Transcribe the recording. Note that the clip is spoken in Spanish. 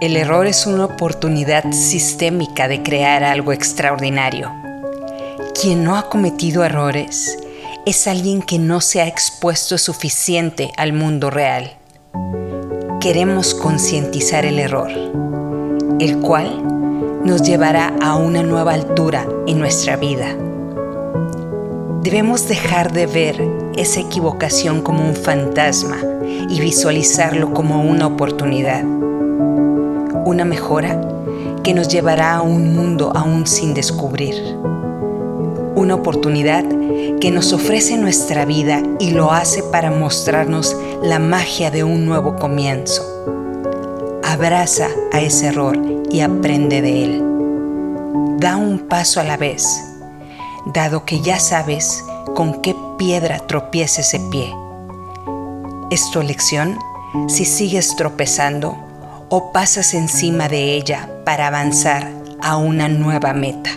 El error es una oportunidad sistémica de crear algo extraordinario. Quien no ha cometido errores es alguien que no se ha expuesto suficiente al mundo real. Queremos concientizar el error, el cual nos llevará a una nueva altura en nuestra vida. Debemos dejar de ver esa equivocación como un fantasma y visualizarlo como una oportunidad una mejora que nos llevará a un mundo aún sin descubrir. Una oportunidad que nos ofrece nuestra vida y lo hace para mostrarnos la magia de un nuevo comienzo. Abraza a ese error y aprende de él. Da un paso a la vez, dado que ya sabes con qué piedra tropieza ese pie. Es tu elección si sigues tropezando o pasas encima de ella para avanzar a una nueva meta.